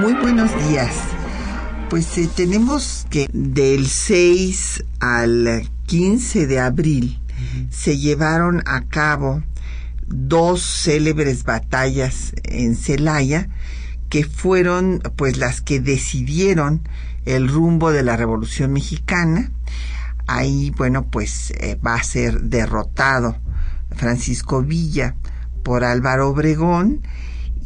Muy buenos días. Pues eh, tenemos que del 6 al 15 de abril se llevaron a cabo dos célebres batallas en Celaya que fueron pues las que decidieron el rumbo de la Revolución Mexicana. Ahí, bueno, pues eh, va a ser derrotado Francisco Villa por Álvaro Obregón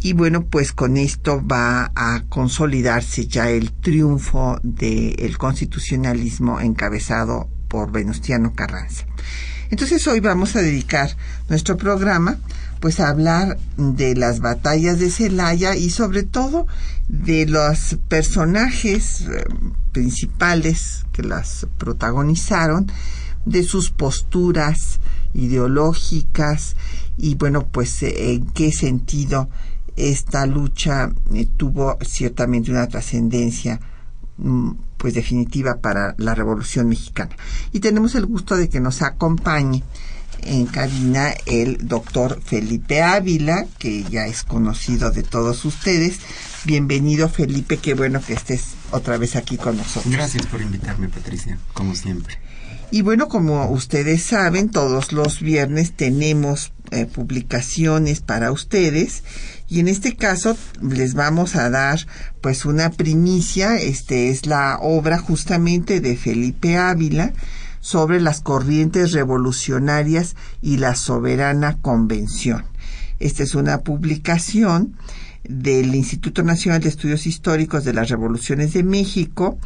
y bueno, pues con esto va a consolidarse ya el triunfo del constitucionalismo encabezado por Venustiano Carranza. Entonces hoy vamos a dedicar nuestro programa pues a hablar de las batallas de Celaya y sobre todo de los personajes eh, principales que las protagonizaron, de sus posturas ideológicas y bueno, pues eh, en qué sentido esta lucha eh, tuvo ciertamente una trascendencia mm, pues definitiva para la Revolución Mexicana. Y tenemos el gusto de que nos acompañe en cabina el doctor Felipe Ávila, que ya es conocido de todos ustedes. Bienvenido Felipe, qué bueno que estés otra vez aquí con nosotros. Gracias por invitarme, Patricia, como siempre. Y bueno, como ustedes saben, todos los viernes tenemos eh, publicaciones para ustedes y en este caso les vamos a dar pues una primicia, este es la obra justamente de Felipe Ávila sobre las corrientes revolucionarias y la soberana convención. Esta es una publicación del Instituto Nacional de Estudios Históricos de las Revoluciones de México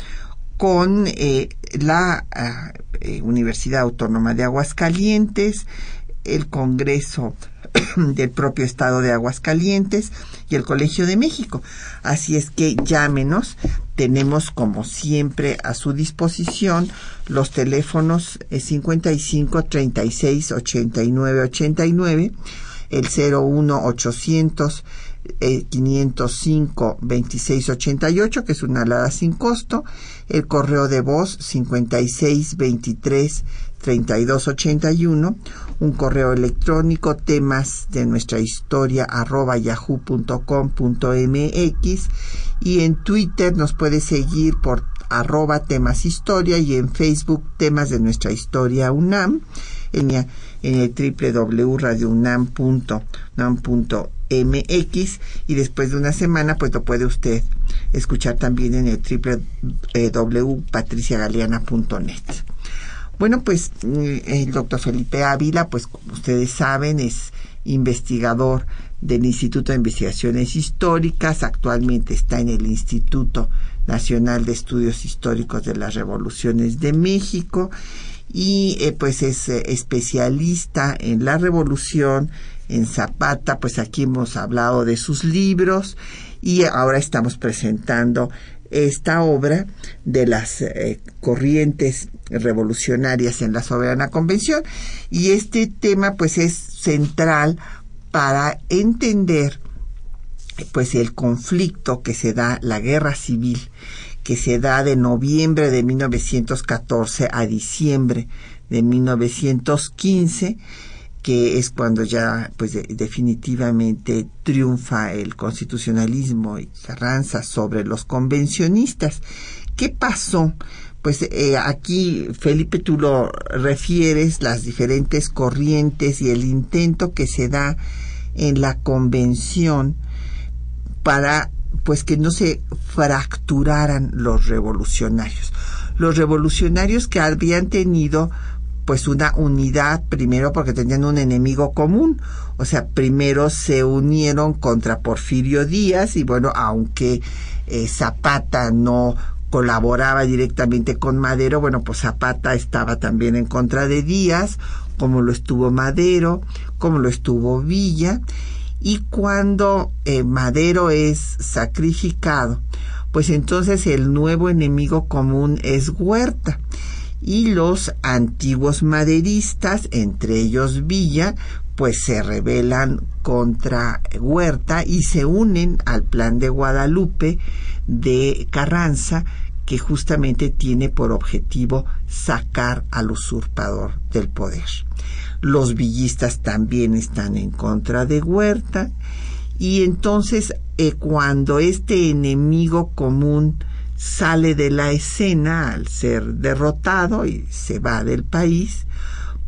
con eh, la ah, eh, Universidad Autónoma de Aguascalientes, el Congreso del propio Estado de Aguascalientes y el Colegio de México. Así es que llámenos. Tenemos como siempre a su disposición los teléfonos 55 36 89 89, el 01 800 505 2688, que es una alada sin costo, el correo de voz 56 23 3281, un correo electrónico temas de nuestra historia arroba yahoo.com.mx y en Twitter nos puede seguir por arroba temas historia y en Facebook temas de nuestra historia UNAM en, en el www.radiounam.unam.mx y después de una semana pues lo puede usted escuchar también en el www.patriciagaleana.net. Bueno, pues mm, el doctor Felipe Ávila, pues como ustedes saben, es investigador del Instituto de Investigaciones Históricas, actualmente está en el Instituto Nacional de Estudios Históricos de las Revoluciones de México y eh, pues es eh, especialista en la revolución, en Zapata, pues aquí hemos hablado de sus libros y ahora estamos presentando esta obra de las eh, corrientes revolucionarias en la soberana convención. Y este tema pues es central para entender pues el conflicto que se da la guerra civil que se da de noviembre de 1914 a diciembre de 1915 que es cuando ya pues definitivamente triunfa el constitucionalismo y Carranza sobre los convencionistas. ¿Qué pasó? Pues eh, aquí, Felipe, tú lo refieres, las diferentes corrientes y el intento que se da en la convención para pues que no se fracturaran los revolucionarios. Los revolucionarios que habían tenido pues una unidad primero porque tenían un enemigo común. O sea, primero se unieron contra Porfirio Díaz y bueno, aunque eh, Zapata no colaboraba directamente con Madero, bueno, pues Zapata estaba también en contra de Díaz, como lo estuvo Madero, como lo estuvo Villa, Y cuando eh, Madero es sacrificado, pues entonces el nuevo enemigo común es Huerta. Y los antiguos maderistas, entre ellos Villa, pues se rebelan contra Huerta y se unen al plan de Guadalupe de Carranza, que justamente tiene por objetivo sacar al usurpador del poder. Los villistas también están en contra de Huerta y entonces eh, cuando este enemigo común sale de la escena al ser derrotado y se va del país,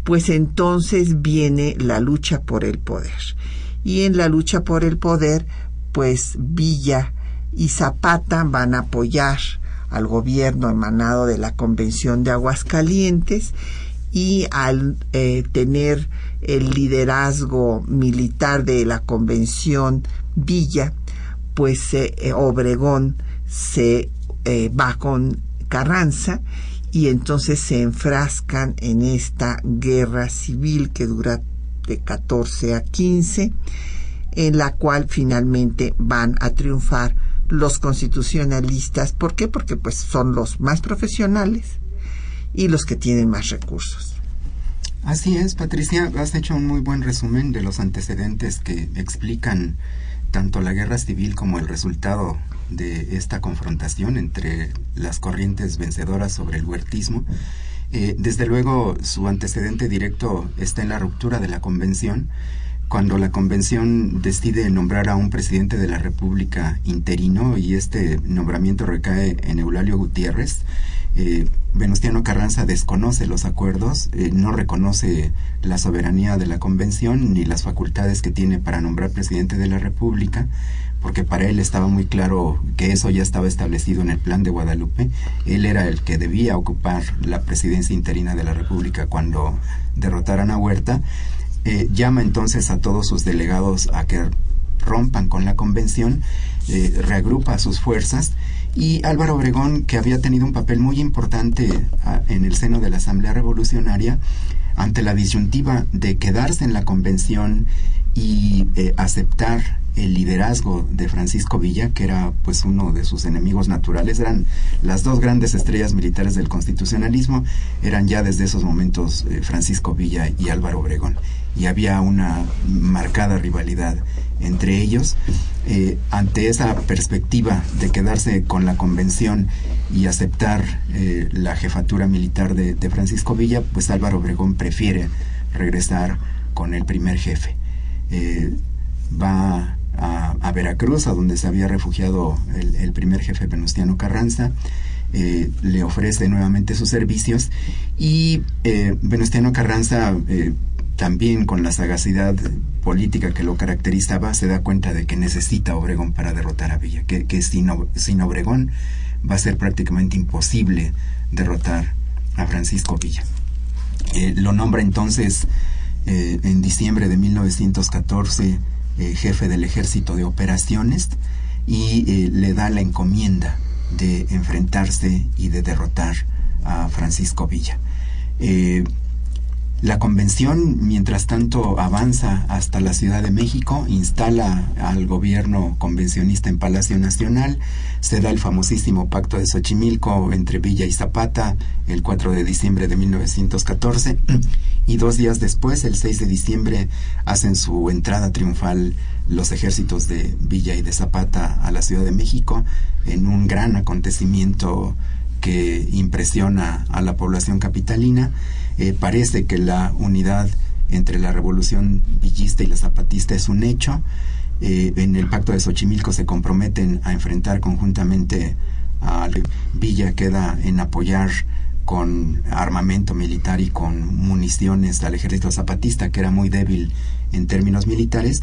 pues entonces viene la lucha por el poder. Y en la lucha por el poder, pues Villa y Zapata van a apoyar al gobierno emanado de la Convención de Aguascalientes y al eh, tener el liderazgo militar de la Convención Villa, pues eh, Obregón se eh, va con Carranza y entonces se enfrascan en esta guerra civil que dura de 14 a 15, en la cual finalmente van a triunfar los constitucionalistas. ¿Por qué? Porque pues son los más profesionales y los que tienen más recursos. Así es, Patricia, has hecho un muy buen resumen de los antecedentes que explican tanto la guerra civil como el resultado de esta confrontación entre las corrientes vencedoras sobre el huertismo. Eh, desde luego, su antecedente directo está en la ruptura de la convención, cuando la convención decide nombrar a un presidente de la República interino y este nombramiento recae en Eulalio Gutiérrez. Eh, Venustiano Carranza desconoce los acuerdos, eh, no reconoce la soberanía de la convención ni las facultades que tiene para nombrar presidente de la República, porque para él estaba muy claro que eso ya estaba establecido en el plan de Guadalupe. Él era el que debía ocupar la presidencia interina de la República cuando derrotaran a Huerta. Eh, llama entonces a todos sus delegados a que rompan con la convención, eh, reagrupa sus fuerzas y Álvaro Obregón, que había tenido un papel muy importante ah, en el seno de la Asamblea Revolucionaria, ante la disyuntiva de quedarse en la convención y eh, aceptar el liderazgo de Francisco Villa, que era pues uno de sus enemigos naturales, eran las dos grandes estrellas militares del constitucionalismo, eran ya desde esos momentos eh, Francisco Villa y Álvaro Obregón, y había una marcada rivalidad entre ellos. Eh, ante esa perspectiva de quedarse con la convención y aceptar eh, la jefatura militar de, Francisco Villa, pues Álvaro Obregón prefiere regresar con el primer jefe. va a, Veracruz, a donde se había refugiado el, primer jefe Venustiano Carranza. Eh, le ofrece nuevamente sus servicios y eh, Venustiano Carranza eh, también con la sagacidad política que lo caracterizaba se da cuenta de que necesita Obregón para derrotar a Villa, que, sin, sin Obregón va a ser prácticamente imposible derrotar a Francisco Villa. lo nombra entonces en diciembre de 1914 eh, jefe del ejército de operaciones y eh, le da la encomienda de enfrentarse y de derrotar a Francisco Villa. La convención, mientras tanto, avanza hasta la Ciudad de México, instala al gobierno convencionista en Palacio Nacional, se da el famosísimo pacto de Xochimilco entre Villa y Zapata el 4 de diciembre de 1914 y dos días después, el 6 de diciembre, hacen su entrada triunfal los ejércitos de Villa y de Zapata a la Ciudad de México en un gran acontecimiento que impresiona a la población capitalina eh, parece que la unidad entre la revolución villista y la zapatista es un hecho. Eh, en el pacto de Xochimilco se comprometen a enfrentar conjuntamente a Villa, queda en apoyar con armamento militar y con municiones al ejército zapatista, que era muy débil en términos militares.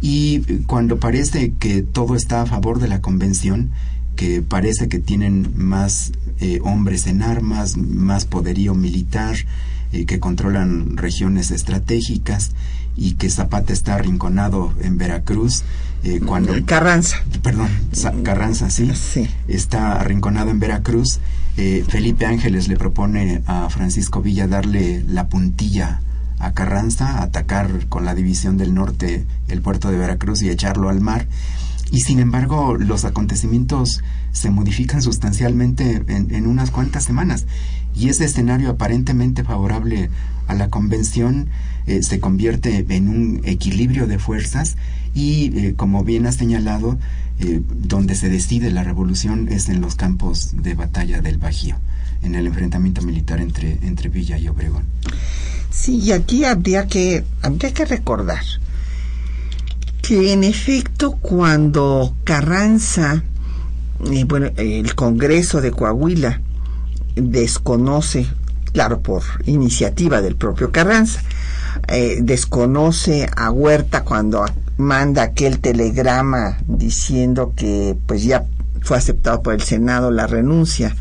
Y cuando parece que todo está a favor de la convención, que parece que tienen más eh, hombres en armas, más poderío militar, eh, que controlan regiones estratégicas y que Zapata está arrinconado en Veracruz. Eh, cuando Carranza. Perdón, Carranza, sí. sí. Está arrinconado en Veracruz. Eh, Felipe Ángeles le propone a Francisco Villa darle la puntilla a Carranza, atacar con la división del norte el puerto de Veracruz y echarlo al mar. Y sin embargo, los acontecimientos se modifican sustancialmente en, unas cuantas semanas. Y ese escenario aparentemente favorable a la convención eh, se convierte en un equilibrio de fuerzas y, eh, como bien has señalado, eh, donde se decide la revolución es en los campos de batalla del Bajío, en el enfrentamiento militar entre, entre Villa y Obregón. Sí, y aquí habría que, habría que recordar que en efecto cuando Carranza, eh, bueno, el Congreso de Coahuila desconoce, claro, por iniciativa del propio Carranza, eh, desconoce a Huerta cuando manda aquel telegrama diciendo que pues ya fue aceptado por el Senado la renuncia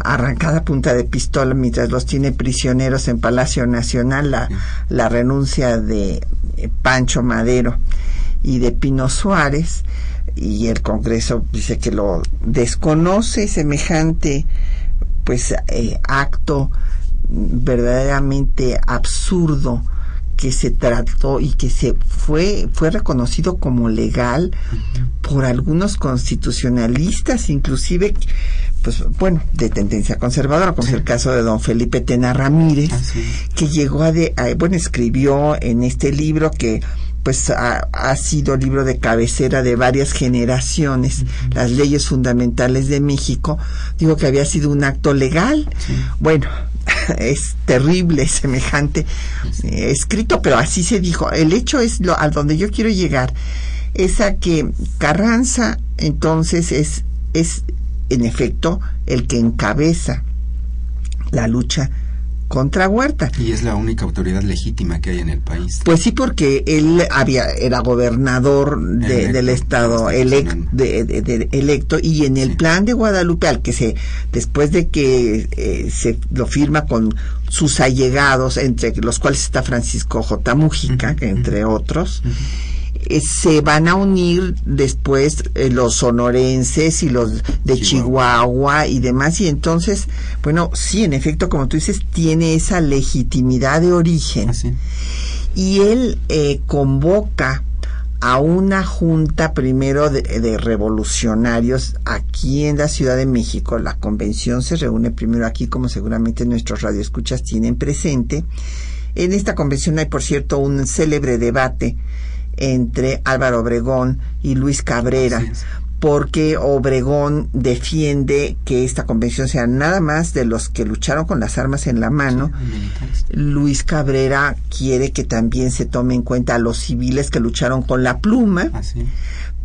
arrancada punta de pistola mientras los tiene prisioneros en Palacio Nacional la, la renuncia de eh, Pancho Madero y de Pino Suárez y el Congreso dice que lo desconoce semejante pues eh, acto verdaderamente absurdo que se trató y que se fue fue reconocido como legal por algunos constitucionalistas inclusive pues bueno de tendencia conservadora como es el caso de don Felipe Tena Ramírez que llegó a, de, bueno escribió en este libro que pues ha, sido libro de cabecera de varias generaciones, las leyes fundamentales de México, digo que había sido un acto legal. Bueno, es terrible semejante eh, escrito, pero así se dijo. El hecho es lo, a donde yo quiero llegar, es a que Carranza entonces es, es en efecto el que encabeza la lucha contra Huerta. Y es la única autoridad legítima que hay en el país. Pues sí, porque él había era gobernador del estado electo y en el plan de Guadalupe al que se después de que eh, se lo firma con sus allegados entre los cuales está Francisco J. Mujica, entre otros. Eh, se van a unir después eh, los sonorenses y los de Chihuahua. y demás y entonces bueno sí en efecto como tú dices tiene esa legitimidad de origen y él eh, convoca a una junta primero de, de, revolucionarios aquí en la Ciudad de México. La convención se reúne primero aquí, como seguramente nuestros radioescuchas tienen presente. En esta convención hay, por cierto, un célebre debate entre Álvaro Obregón y Luis Cabrera, porque Obregón defiende que esta convención sea nada más de los que lucharon con las armas en la mano. Luis Cabrera quiere que también se tome en cuenta a los civiles que lucharon con la pluma.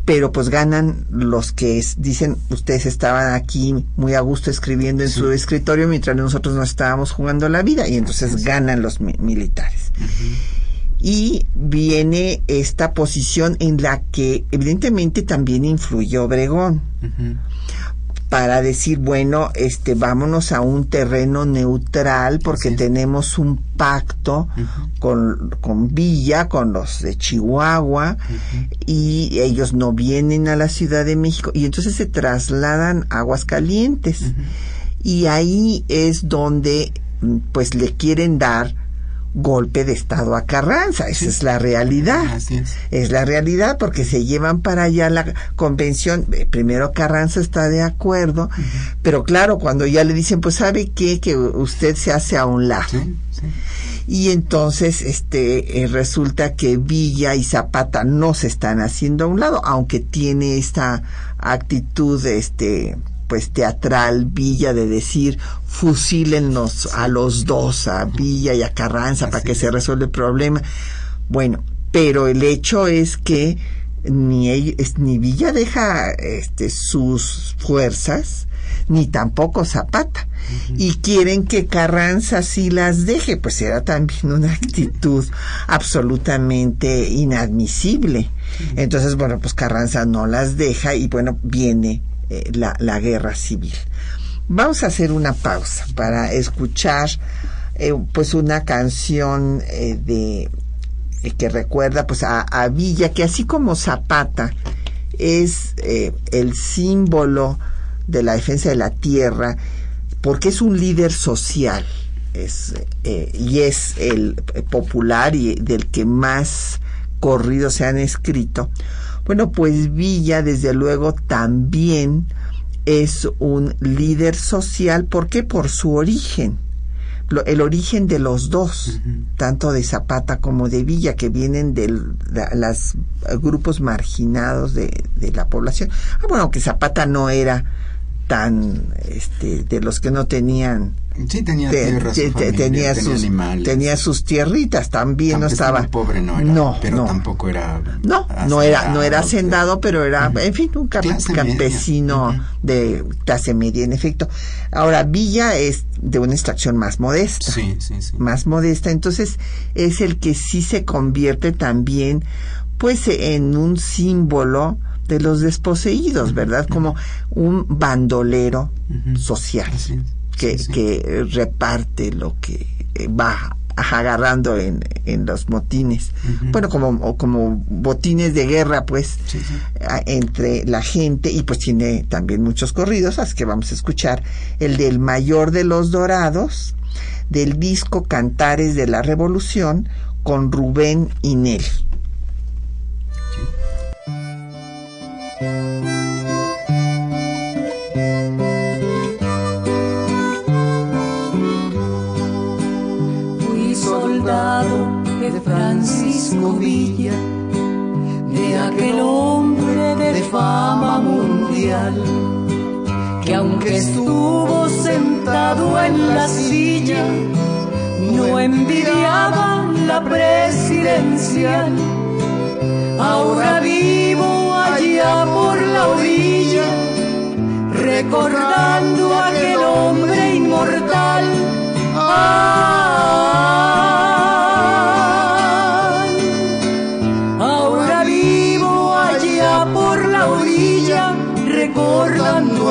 Pero pues ganan los que dicen, ustedes estaban aquí muy a gusto escribiendo en su escritorio mientras nosotros no estábamos jugando la vida y entonces ganan los militares y viene esta posición en la que evidentemente también influyó Obregón. para decir, bueno, este, vámonos a un terreno neutral porque tenemos un pacto con, con, Villa, con los de Chihuahua, y ellos no vienen a la Ciudad de México, y entonces se trasladan a Aguascalientes. Y ahí es donde, pues, le quieren dar golpe de Estado a Carranza. Esa es la realidad. es. la realidad porque se llevan para allá la convención. Eh, primero Carranza está de acuerdo, pero claro, cuando ya le dicen, pues sabe qué, que usted se hace a un lado. Y entonces, este, eh, resulta que Villa y Zapata no se están haciendo a un lado, aunque tiene esta actitud, este, pues teatral Villa de decir fusílennos a los dos, a Villa y a Carranza para que se resuelva el problema. Bueno, pero el hecho es que ni, ni Villa deja este, sus fuerzas, ni tampoco Zapata. Y quieren que Carranza sí las deje, pues era también una actitud absolutamente inadmisible. Entonces, bueno, pues Carranza no las deja y bueno, viene eh, la, guerra civil. Vamos a hacer una pausa para escuchar eh, pues una canción eh, de que recuerda pues a, a, Villa que así como Zapata es el símbolo de la defensa de la tierra porque es un líder social es eh, y es el popular y del que más corridos se han escrito. Bueno, pues Villa desde luego también es un líder social, ¿por qué? Por su origen el origen de los dos, tanto de Zapata como de Villa, que vienen de los grupos marginados de, de, la población. Ah, bueno, que Zapata no era tan, este, de los que no tenían Sí, tenía tierras, tenía, sus, tenía sus tierritas también, no estaba pobre no era, no, pero tampoco era No, no era no era hacendado, pero era en fin un campesino de clase media en efecto. Ahora Villa es de una extracción más modesta. Sí, sí, sí. Más modesta, entonces es el que sí se convierte también pues en un símbolo de los desposeídos, ¿verdad? Como un bandolero social que, reparte lo que eh, va agarrando en, en los motines. Bueno, como, como botines de guerra, pues, entre la gente, y pues tiene también muchos corridos, así que vamos a escuchar. El del mayor de los dorados, del disco Cantares de la Revolución, con Rubén Inel. De aquel hombre de fama mundial, que aunque estuvo sentado en la silla, no envidiaba la presidencial. Ahora vivo allá por la orilla, recordando a aquel hombre inmortal.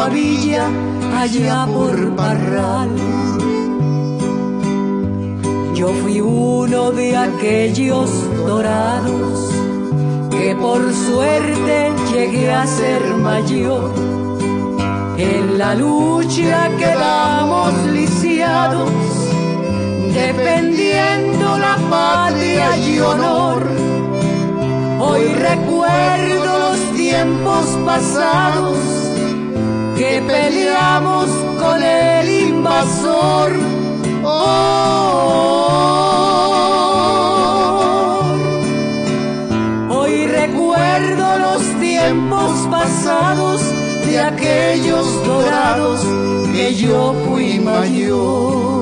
Villa allá por Parral. Yo fui uno de aquellos dorados que por suerte llegué a ser mayor. En la lucha quedamos lisiados, defendiendo la patria y honor. Hoy recuerdo los tiempos pasados que peleamos con el invasor. Hoy recuerdo los tiempos pasados de aquellos dorados que yo fui mayor.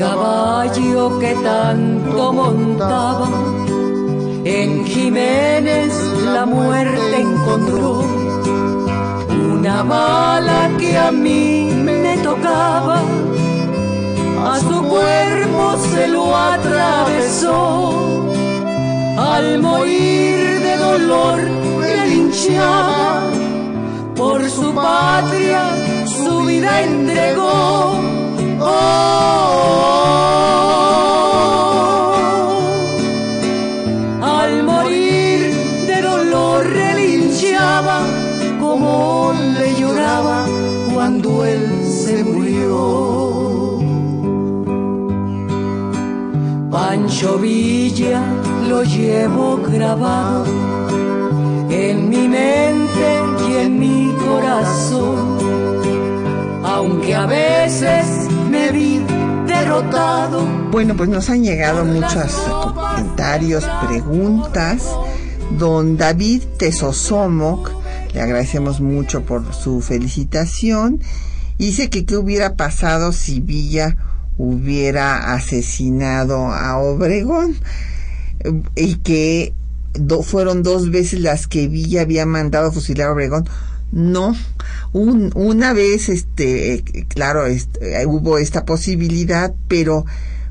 Caballo que tanto montaba, en Jiménez la muerte encontró. Una bala que a mí me tocaba, a su cuerpo se lo atravesó. Al morir de dolor linchaba, por su patria su vida entregó al morir de dolor relinchaba como le lloraba cuando él se murió. Pancho Villa lo llevo grabado en mi mente y en mi corazón, aunque a veces Bueno, pues nos han llegado muchos comentarios, preguntas. Don David Tesosomoc, le agradecemos mucho por su felicitación. Dice que qué hubiera pasado si Villa hubiera asesinado a Obregón y que fueron dos veces las que Villa había mandado fusilar a Obregón. No, una vez, este, claro, este, hubo esta posibilidad, pero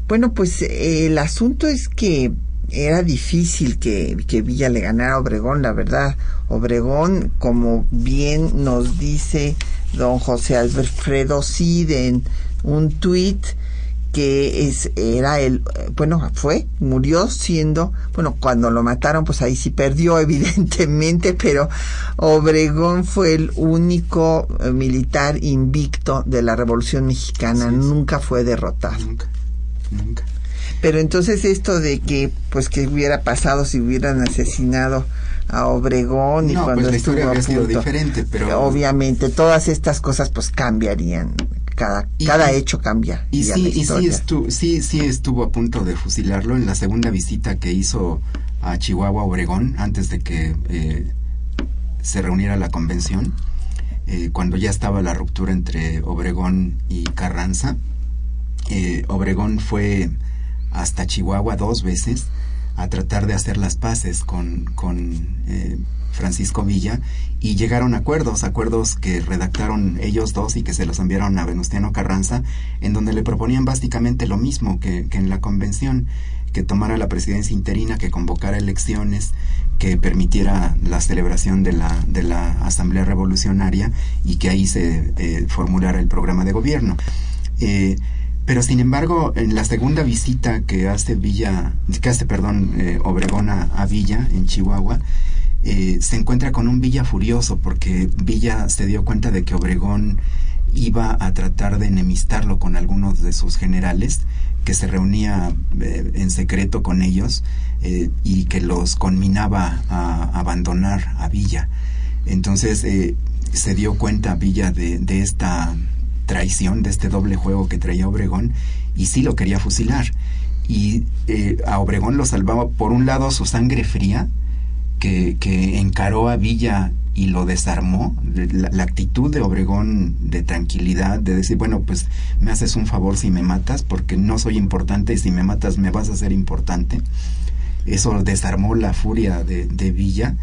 bueno, pues el asunto es que era difícil que, que Villa le ganara a Obregón, la verdad. Obregón, como bien nos dice don José Alfredo Cid en un tuit, que es, era el, bueno, fue, murió siendo, bueno, cuando lo mataron, pues ahí sí perdió, evidentemente, pero Obregón fue el único eh, militar invicto de la Revolución Mexicana, nunca fue derrotado. Nunca, nunca. Pero entonces esto de que, pues, que hubiera pasado si hubieran asesinado a Obregón y No, cuando pues la estuvo a sido punto, diferente, pero... obviamente todas estas cosas pues cambiarían cada Y- cada hecho cambia Y sí, y sí, historia. estu- sí, sí estuvo a punto de fusilarlo en la segunda visita que hizo a Chihuahua, Obregón, antes de que eh, se reuniera la convención, eh, cuando ya estaba la ruptura entre Obregón y Carranza. Eh, Obregón fue hasta Chihuahua dos veces a tratar de hacer las paces con, con Francisco Villa y llegaron a acuerdos, acuerdos que redactaron ellos dos y que se los enviaron a Venustiano Carranza, en donde le proponían básicamente lo mismo que, en la convención, que tomara la presidencia interina, que convocara elecciones, que permitiera la celebración de la, de la Asamblea Revolucionaria y que ahí se eh, formulara el programa de gobierno. Eh, pero sin embargo, en la segunda visita que hace Villa, que hace, perdón, eh, Obregón a Villa, en Chihuahua, eh, se encuentra con un Villa furioso porque Villa se dio cuenta de que Obregón iba a tratar de enemistarlo con algunos de sus generales, que se reunía eh, en secreto con ellos eh, y que los conminaba a abandonar a Villa. Entonces eh, se dio cuenta Villa de, de esta traición, de este doble juego que traía Obregón, y sí lo quería fusilar. Y a Obregón lo salvaba, por un lado, su sangre fría, que, que encaró a Villa y lo desarmó, la, actitud de Obregón de tranquilidad, de decir, bueno, pues me haces un favor si me matas, porque no soy importante y si me matas me vas a ser importante. Eso desarmó la furia de, de Villa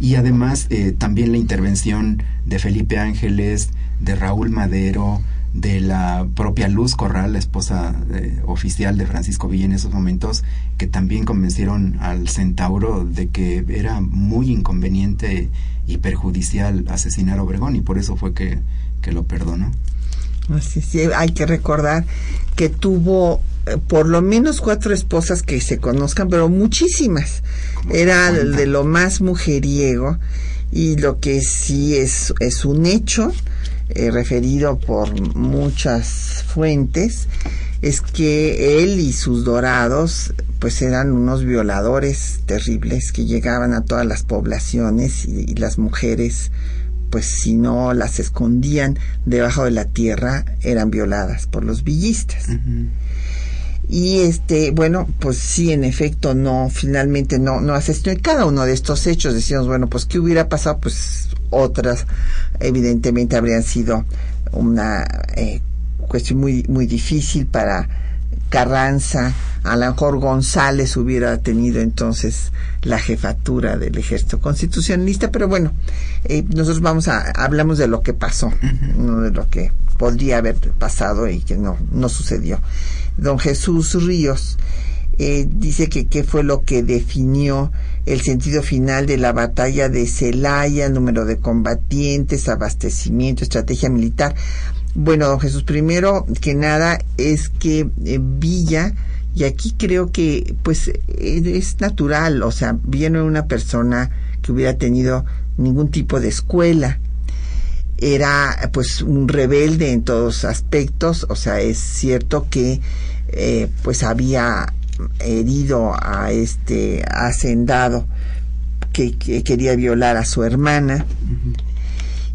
y además eh, también la intervención de Felipe Ángeles, de Raúl Madero, de la propia Luz Corral, la esposa eh, oficial de Francisco Villa en esos momentos, que también convencieron al centauro de que era muy inconveniente y perjudicial asesinar a Obregón y por eso fue que, que lo perdonó. Así, sí, hay que recordar que tuvo eh, por lo menos cuatro esposas que se conozcan, pero muchísimas. Era de lo más mujeriego y lo que sí es, es un hecho eh, referido por muchas fuentes es que él y sus dorados pues eran unos violadores terribles que llegaban a todas las poblaciones y, y las mujeres pues si no las escondían debajo de la tierra eran violadas por los villistas. Uh -huh. Y este, bueno, pues sí, en efecto, no, finalmente no, no asesinó. Y cada uno de estos hechos decíamos, bueno, pues qué hubiera pasado, pues otras, evidentemente habrían sido una eh, cuestión muy, muy difícil para Carranza, a lo mejor González hubiera tenido entonces la jefatura del ejército constitucionalista, pero bueno, eh, nosotros vamos a, hablamos de lo que pasó, no de lo que podría haber pasado y que no, no sucedió. Don Jesús Ríos eh, dice que qué fue lo que definió el sentido final de la batalla de Celaya, número de combatientes, abastecimiento, estrategia militar. Bueno, don Jesús, primero que nada es que eh, Villa, y aquí creo que pues es natural, o sea, Villa no era una persona que hubiera tenido ningún tipo de escuela, era pues un rebelde en todos aspectos, o sea, es cierto que eh, pues había herido a este hacendado que, que, quería violar a su hermana.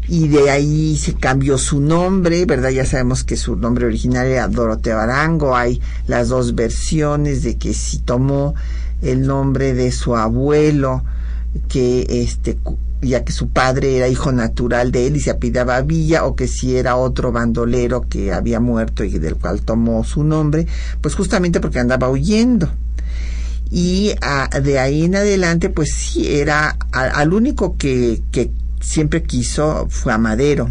Y de ahí se cambió su nombre, ¿verdad? Ya sabemos que su nombre original era Dorotea Arango, hay las dos versiones de que si tomó el nombre de su abuelo, que este ya que su padre era hijo natural de él y se apidaba Villa, o que si era otro bandolero que había muerto y del cual tomó su nombre, pues justamente porque andaba huyendo y a, de ahí en adelante pues sí era a, al único que, que siempre quiso fue a Madero.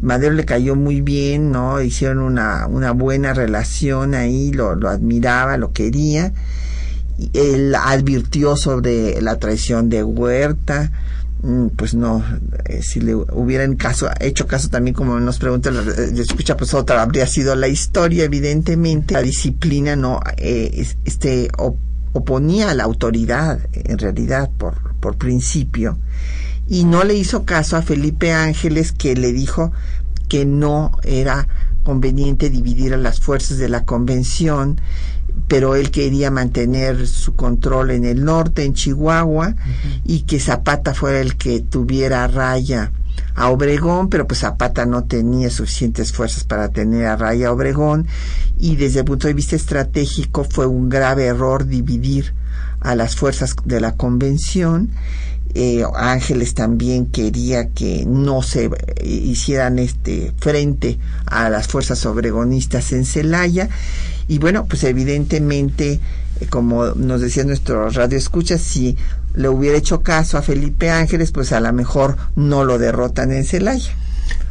Madero le cayó muy bien, ¿no? Hicieron una, una buena relación ahí, lo, lo admiraba, lo quería. Él advirtió sobre la traición de Huerta, pues no, eh, si le hubieran caso, hecho caso también como nos pregunta, eh, escucha, pues otra habría sido la historia, evidentemente, la disciplina no, eh, este, oponía a la autoridad, en realidad, por, por principio, y no le hizo caso a Felipe Ángeles que le dijo que no era conveniente dividir a las fuerzas de la convención pero él quería mantener su control en el norte, en Chihuahua, y que Zapata fuera el que tuviera raya a Obregón, pero pues Zapata no tenía suficientes fuerzas para tener a raya a Obregón, y desde el punto de vista estratégico fue un grave error dividir a las fuerzas de la convención. Eh, Ángeles también quería que no se hicieran este frente a las fuerzas obregonistas en Celaya y bueno, pues evidentemente, eh, como nos decía nuestro radio escucha, si le hubiera hecho caso a Felipe Ángeles, pues a lo mejor no lo derrotan en Celaya.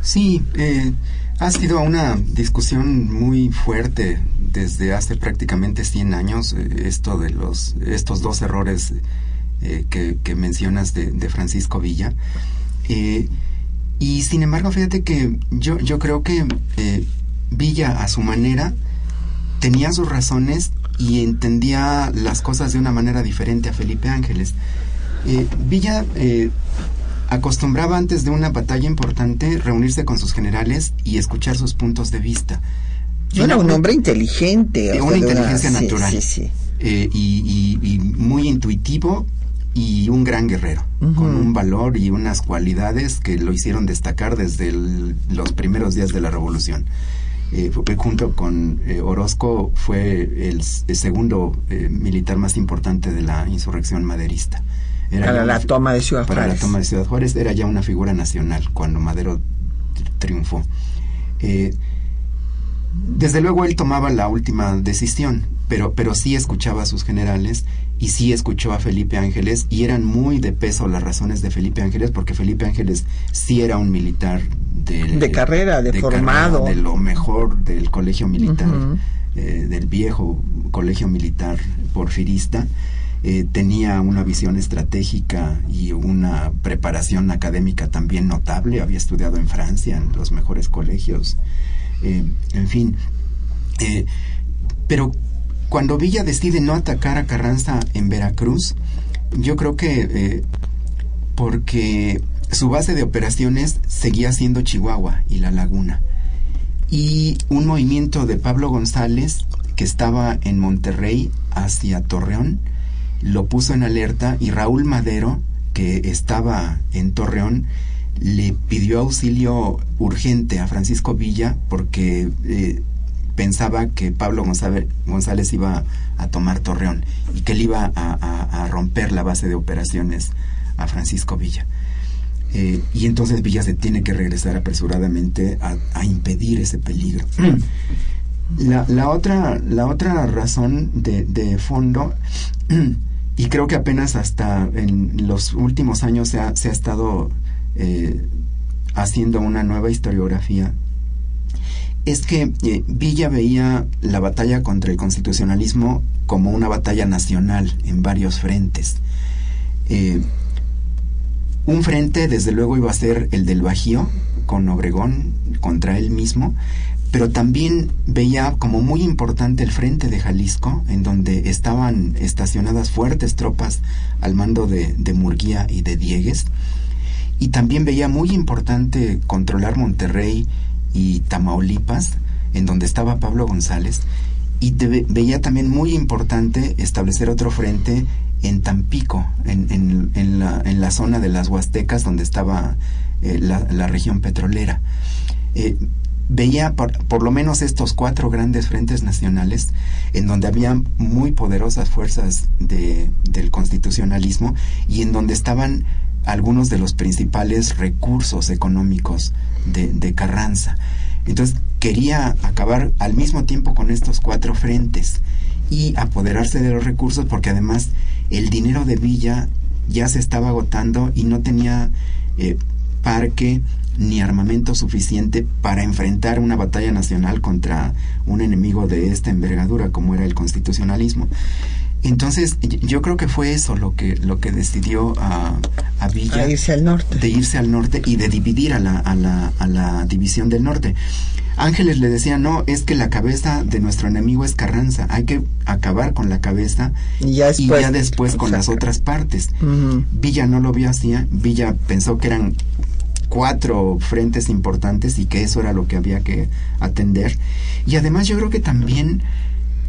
Sí, eh, ha sido una discusión muy fuerte desde hace prácticamente 100 años eh, esto de los estos dos errores que, mencionas de, de Francisco Villa. y sin embargo, fíjate que yo, yo creo que Villa a su manera tenía sus razones y entendía las cosas de una manera diferente a Felipe Ángeles. Eh, Villa eh, acostumbraba antes de una batalla importante reunirse con sus generales y escuchar sus puntos de vista. Era un hombre inteligente. una inteligencia natural. Eh, y, muy intuitivo y un gran guerrero, con un valor y unas cualidades que lo hicieron destacar desde los primeros días de la revolución eh, junto con eh, Orozco fue el, segundo eh, militar más importante de la insurrección maderista. para la toma de Ciudad Juárez. Para la toma de Ciudad Juárez era ya una figura nacional cuando Madero triunfó. Eh, desde luego él tomaba la última decisión, pero, pero sí escuchaba a sus generales y sí escuchó a Felipe Ángeles y eran muy de peso las razones de Felipe Ángeles porque Felipe Ángeles sí era un militar de carrera, de, formado. de lo mejor del colegio militar, eh, del viejo colegio militar porfirista. Eh, tenía una visión estratégica y una preparación académica también notable. Había estudiado en Francia, en los mejores colegios. Eh, en fin. pero cuando Villa decide no atacar a Carranza en Veracruz, yo creo que porque su base de operaciones seguía siendo Chihuahua y La Laguna. Y un movimiento de Pablo González, que estaba en Monterrey hacia Torreón, lo puso en alerta y Raúl Madero, que estaba en Torreón, le pidió auxilio urgente a Francisco Villa porque eh, pensaba que Pablo González, iba a tomar Torreón y que él iba a romper la base de operaciones a Francisco Villa. Eh, y entonces Villa se tiene que regresar apresuradamente a, impedir ese peligro. La, otra, la otra razón de, fondo, y creo que apenas hasta en los últimos años se ha, estado eh, haciendo una nueva historiografía, es que eh, Villa veía la batalla contra el constitucionalismo como una batalla nacional en varios frentes. Un frente, desde luego, iba a ser el del Bajío, con Obregón contra él mismo, pero también veía como muy importante el frente de Jalisco, en donde estaban estacionadas fuertes tropas al mando de, de Murguía y de Diegues, y también veía muy importante controlar Monterrey y Tamaulipas, en donde estaba Pablo González, y veía también muy importante establecer otro frente en Tampico, en, en, la, en la, zona de las Huastecas, donde estaba eh, la, región petrolera. Eh, veía por, por, lo menos estos cuatro grandes frentes nacionales, en donde había muy poderosas fuerzas de, del constitucionalismo y en donde estaban algunos de los principales recursos económicos de, Carranza. Entonces quería acabar al mismo tiempo con estos cuatro frentes y apoderarse de los recursos porque además el dinero de Villa ya se estaba agotando y no tenía eh, parque ni armamento suficiente para enfrentar una batalla nacional contra un enemigo de esta envergadura como era el constitucionalismo. Entonces, yo creo que fue eso lo que, lo que decidió a, a Villa. irse al norte. De irse al norte y de dividir a la, a la, a la división del norte. Ángeles le decía, no, es que la cabeza de nuestro enemigo es Carranza, hay que acabar con la cabeza y ya después, con las otras partes. Villa no lo vio así, ¿eh? Villa pensó que eran cuatro frentes importantes y que eso era lo que había que atender. Y además yo creo que también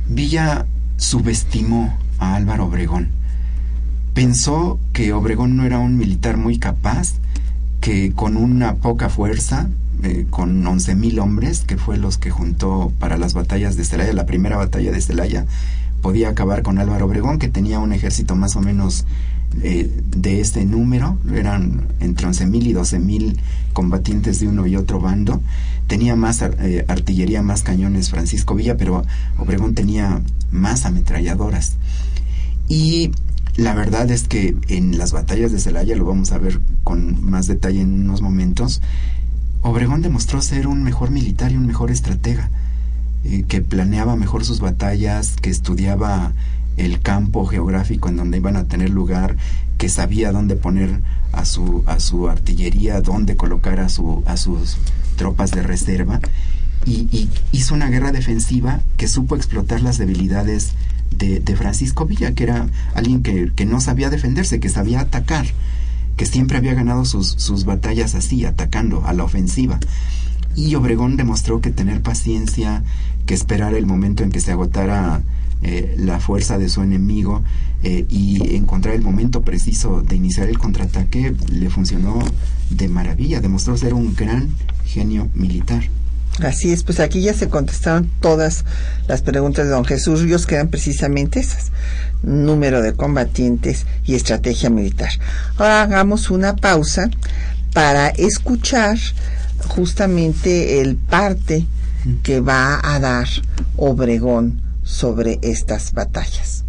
Villa subestimó a Álvaro Obregón. Pensó que Obregón no era un militar muy capaz, que con una poca fuerza, eh, con 11.000 hombres, que fue los que juntó para las batallas de Celaya, la primera batalla de Celaya, podía acabar con Álvaro Obregón, que tenía un ejército más o menos eh, de este número, eran entre 11.000 y 12.000 combatientes de uno y otro bando, tenía más eh, artillería, más cañones Francisco Villa, pero Obregón tenía más ametralladoras. Y la verdad es que en las batallas de Celaya, lo vamos a ver con más detalle en unos momentos, Obregón demostró ser un mejor militar y un mejor estratega, eh, que planeaba mejor sus batallas, que estudiaba el campo geográfico en donde iban a tener lugar, que sabía dónde poner a su, a su artillería, dónde colocar a, su, a sus tropas de reserva y, hizo una guerra defensiva que supo explotar las debilidades de, Francisco Villa, que era alguien que, no sabía defenderse, que sabía atacar, que siempre había ganado sus, sus batallas así, atacando a la ofensiva. Y Obregón demostró que tener paciencia, que esperar el momento en que se agotara eh, la fuerza de su enemigo eh, y encontrar el momento preciso de iniciar el contraataque le funcionó de maravilla, demostró ser un gran genio militar. Así es, pues aquí ya se contestaron todas las preguntas de don Jesús Ríos, que eran precisamente esas, número de combatientes y estrategia militar. Ahora hagamos una pausa para escuchar justamente el parte que va a dar Obregón sobre estas batallas.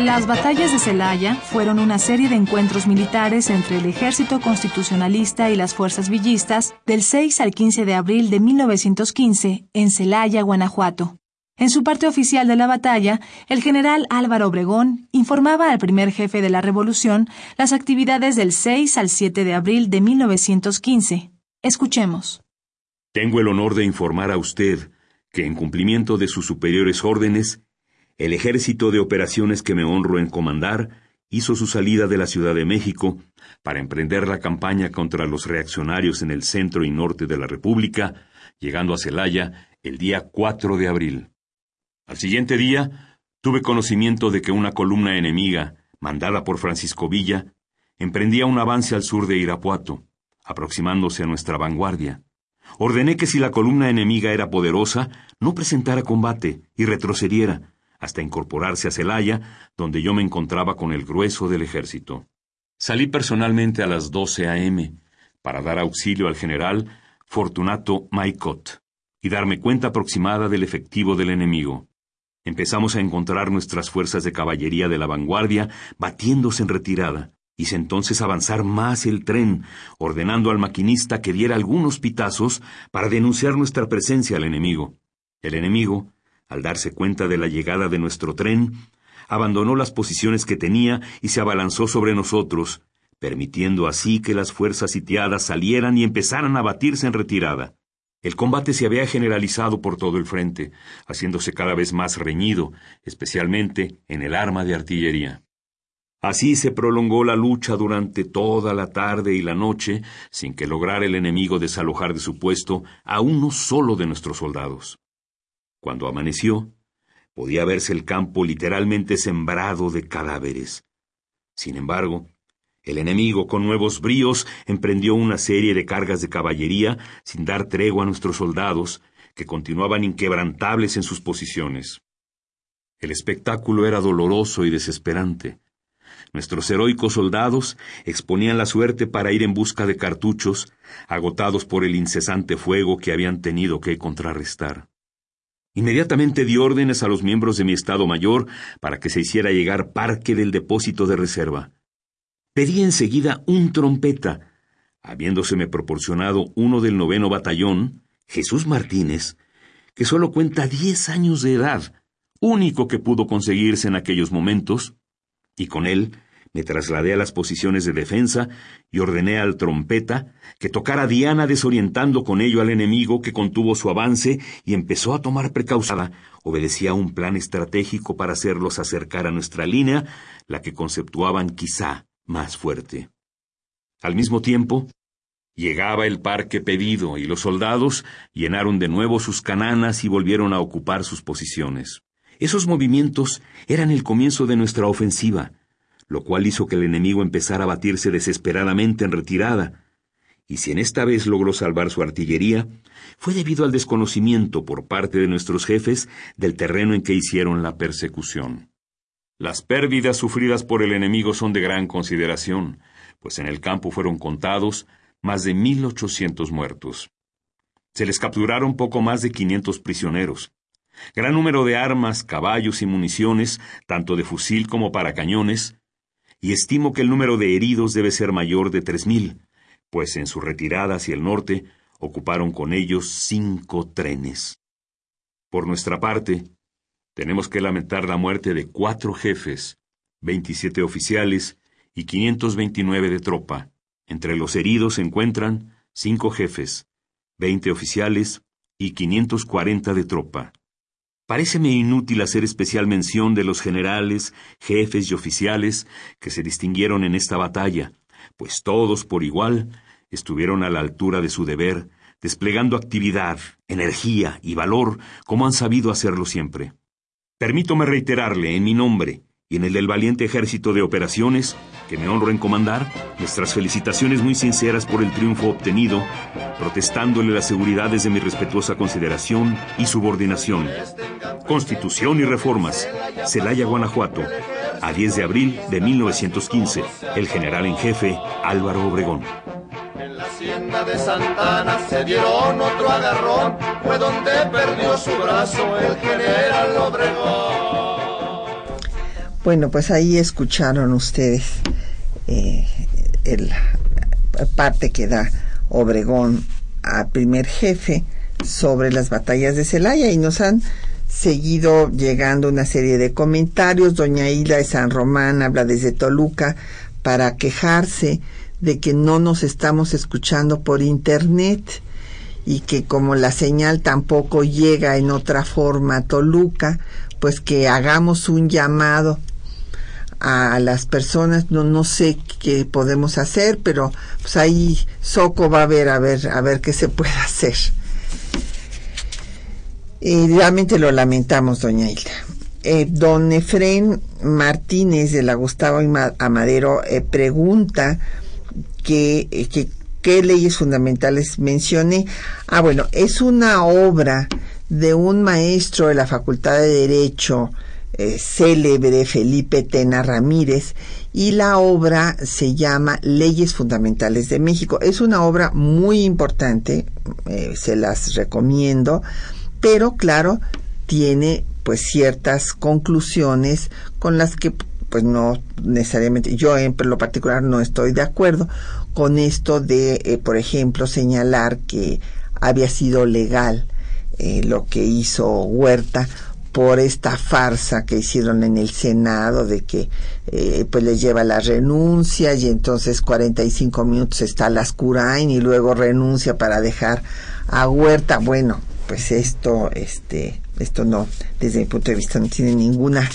Las batallas de Celaya fueron una serie de encuentros militares entre el ejército constitucionalista y las fuerzas villistas del 6 al 15 de abril de 1915 en Celaya, Guanajuato. En su parte oficial de la batalla, el general Álvaro Obregón informaba al primer jefe de la revolución las actividades del 6 al 7 de abril de 1915. Escuchemos. Tengo el honor de informar a usted que en cumplimiento de sus superiores órdenes, el ejército de operaciones que me honro en comandar hizo su salida de la Ciudad de México para emprender la campaña contra los reaccionarios en el centro y norte de la República, llegando a Celaya el día 4 de abril. Al siguiente día, tuve conocimiento de que una columna enemiga, mandada por Francisco Villa, emprendía un avance al sur de Irapuato, aproximándose a nuestra vanguardia. Ordené que si la columna enemiga era poderosa, no presentara combate y retrocediera, hasta incorporarse a Celaya, donde yo me encontraba con el grueso del ejército. Salí personalmente a las 12 a.m. para dar auxilio al general Fortunato Maicot y darme cuenta aproximada del efectivo del enemigo. Empezamos a encontrar nuestras fuerzas de caballería de la vanguardia batiéndose en retirada. Hice entonces avanzar más el tren, ordenando al maquinista que diera algunos pitazos para denunciar nuestra presencia al enemigo. El enemigo, al darse cuenta de la llegada de nuestro tren, abandonó las posiciones que tenía y se abalanzó sobre nosotros, permitiendo así que las fuerzas sitiadas salieran y empezaran a batirse en retirada. El combate se había generalizado por todo el frente, haciéndose cada vez más reñido, especialmente en el arma de artillería. Así se prolongó la lucha durante toda la tarde y la noche, sin que lograra el enemigo desalojar de su puesto a uno solo de nuestros soldados. Cuando amaneció, podía verse el campo literalmente sembrado de cadáveres. Sin embargo, el enemigo, con nuevos bríos, emprendió una serie de cargas de caballería sin dar tregua a nuestros soldados, que continuaban inquebrantables en sus posiciones. El espectáculo era doloroso y desesperante. Nuestros heroicos soldados exponían la suerte para ir en busca de cartuchos, agotados por el incesante fuego que habían tenido que contrarrestar. Inmediatamente di órdenes a los miembros de mi Estado Mayor para que se hiciera llegar parque del depósito de reserva. Pedí enseguida un trompeta, habiéndoseme proporcionado uno del noveno batallón, Jesús Martínez, que solo cuenta diez años de edad, único que pudo conseguirse en aquellos momentos, y con él me trasladé a las posiciones de defensa y ordené al trompeta que tocara Diana desorientando con ello al enemigo que contuvo su avance y empezó a tomar precaución. Obedecía a un plan estratégico para hacerlos acercar a nuestra línea, la que conceptuaban quizá más fuerte. Al mismo tiempo, llegaba el parque pedido y los soldados llenaron de nuevo sus cananas y volvieron a ocupar sus posiciones. Esos movimientos eran el comienzo de nuestra ofensiva, lo cual hizo que el enemigo empezara a batirse desesperadamente en retirada, y si en esta vez logró salvar su artillería, fue debido al desconocimiento por parte de nuestros jefes del terreno en que hicieron la persecución. Las pérdidas sufridas por el enemigo son de gran consideración, pues en el campo fueron contados más de mil ochocientos muertos. Se les capturaron poco más de quinientos prisioneros. Gran número de armas, caballos y municiones, tanto de fusil como para cañones, y estimo que el número de heridos debe ser mayor de tres mil, pues en su retirada hacia el norte ocuparon con ellos cinco trenes. Por nuestra parte, tenemos que lamentar la muerte de cuatro jefes, veintisiete oficiales y quinientos veintinueve de tropa. Entre los heridos se encuentran cinco jefes, veinte oficiales y quinientos cuarenta de tropa. Paréceme inútil hacer especial mención de los generales, jefes y oficiales que se distinguieron en esta batalla, pues todos por igual estuvieron a la altura de su deber, desplegando actividad, energía y valor como han sabido hacerlo siempre. Permítome reiterarle en mi nombre y en el del valiente ejército de operaciones, que me honro en comandar, nuestras felicitaciones muy sinceras por el triunfo obtenido, protestándole las seguridades de mi respetuosa consideración y subordinación. Constitución y reformas. Celaya, Guanajuato. A 10 de abril de 1915. El general en jefe, Álvaro Obregón. En la hacienda de Santana se dieron otro agarrón, fue donde perdió su brazo el general Obregón. Bueno, pues ahí escucharon ustedes eh, el parte que da Obregón al primer jefe sobre las batallas de Celaya y nos han seguido llegando una serie de comentarios. Doña Hilda de San Román habla desde Toluca para quejarse de que no nos estamos escuchando por internet y que como la señal tampoco llega en otra forma a Toluca, pues que hagamos un llamado a las personas, no, no sé qué podemos hacer, pero pues ahí Soco va a ver, a ver, a ver qué se puede hacer. Y realmente lo lamentamos, doña Hilda. Eh, don Efren Martínez de la Gustavo Amadero eh, pregunta que, eh, que, qué leyes fundamentales mencioné. Ah, bueno, es una obra de un maestro de la Facultad de Derecho, eh, célebre Felipe Tena Ramírez y la obra se llama Leyes Fundamentales de México. Es una obra muy importante, eh, se las recomiendo, pero claro, tiene pues ciertas conclusiones con las que pues no necesariamente yo en lo particular no estoy de acuerdo con esto de eh, por ejemplo señalar que había sido legal lo que hizo Huerta por esta farsa que hicieron en el Senado de que eh, pues les lleva la renuncia y entonces 45 minutos está Lascurain y luego renuncia para dejar a Huerta. Bueno, pues esto, este, esto no, desde mi punto de vista no tiene ninguna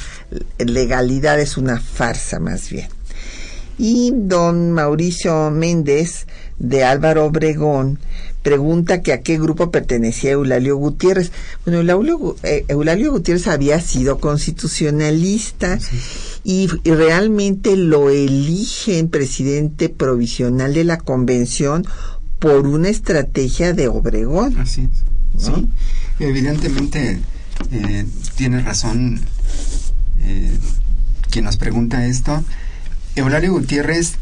legalidad, es una farsa más bien. Y don Mauricio Méndez de Álvaro Obregón pregunta que a qué grupo pertenecía Eulalio Gutiérrez. Bueno, Eulalio, eh, Eulalio Gutiérrez había sido constitucionalista y, realmente lo eligen presidente provisional de la convención por una estrategia de Obregón. Así es. Sí, evidentemente eh, tiene razón eh, quien nos pregunta esto. Eulalio Gutiérrez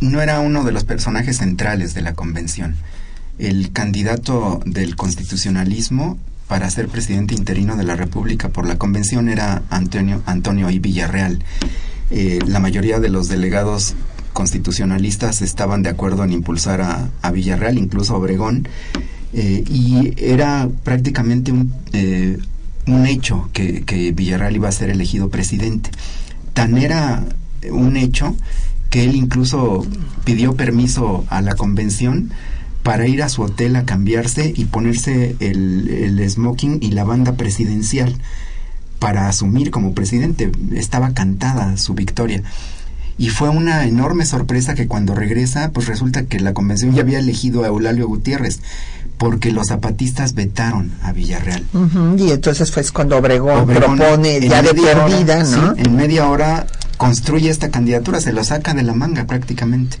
no era uno de los personajes centrales de la convención el candidato del constitucionalismo para ser presidente interino de la República por la convención era Antonio, Antonio I. Villarreal. Eh, la mayoría de los delegados constitucionalistas estaban de acuerdo en impulsar a, Villarreal, incluso a Obregón, eh, y era prácticamente un, eh, un hecho que, Villarreal iba a ser elegido presidente. Tan era un hecho que él incluso pidió permiso a la convención para ir a su hotel a cambiarse y ponerse el, el smoking y la banda presidencial para asumir como presidente. Estaba cantada su victoria. Y fue una enorme sorpresa que cuando regresa, pues resulta que la convención ya había elegido a Eulalio Gutiérrez, porque los zapatistas vetaron a Villarreal. Y entonces fue cuando Obregón, propone ya de media hora, perdida, ¿no? sí, en media hora construye esta candidatura, se lo saca de la manga prácticamente.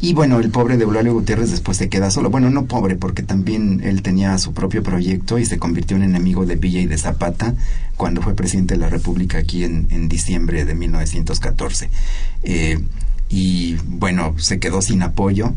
Y bueno, el pobre de Eulalio Gutiérrez después se queda solo. Bueno, no pobre, porque también él tenía su propio proyecto y se convirtió en enemigo de Villa y de Zapata cuando fue presidente de la República aquí en, en diciembre de 1914. Eh, y bueno, se quedó sin apoyo.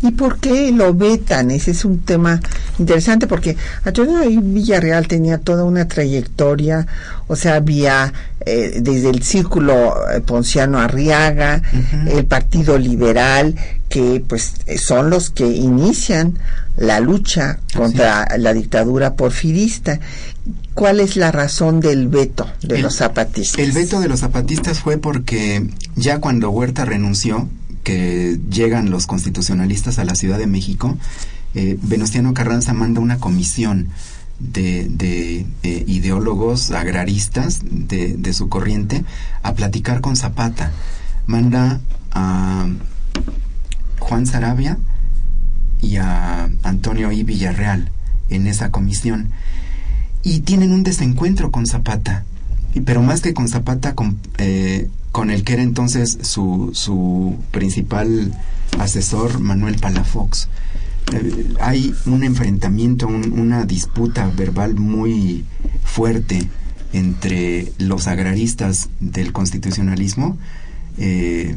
¿Y por qué lo vetan? Ese es un tema interesante porque Antonio ahí Villarreal tenía toda una trayectoria, o sea, había eh, desde el círculo eh, Ponciano Arriaga, el Partido Liberal, que pues son los que inician la lucha contra la dictadura porfirista. ¿Cuál es la razón del veto de El- los zapatistas? El veto de los zapatistas fue porque ya cuando Huerta renunció, que llegan los constitucionalistas a la Ciudad de México, eh, Venustiano Carranza manda una comisión de, de, eh, ideólogos agraristas de, de su corriente a platicar con Zapata. Manda a Juan Sarabia y a Antonio I. Villarreal en esa comisión y tienen un desencuentro con Zapata, pero más que con Zapata, con, eh, con el que era entonces su, su principal asesor, Manuel Palafox. Eh, hay un enfrentamiento, un- una disputa verbal muy fuerte entre los agraristas del constitucionalismo eh,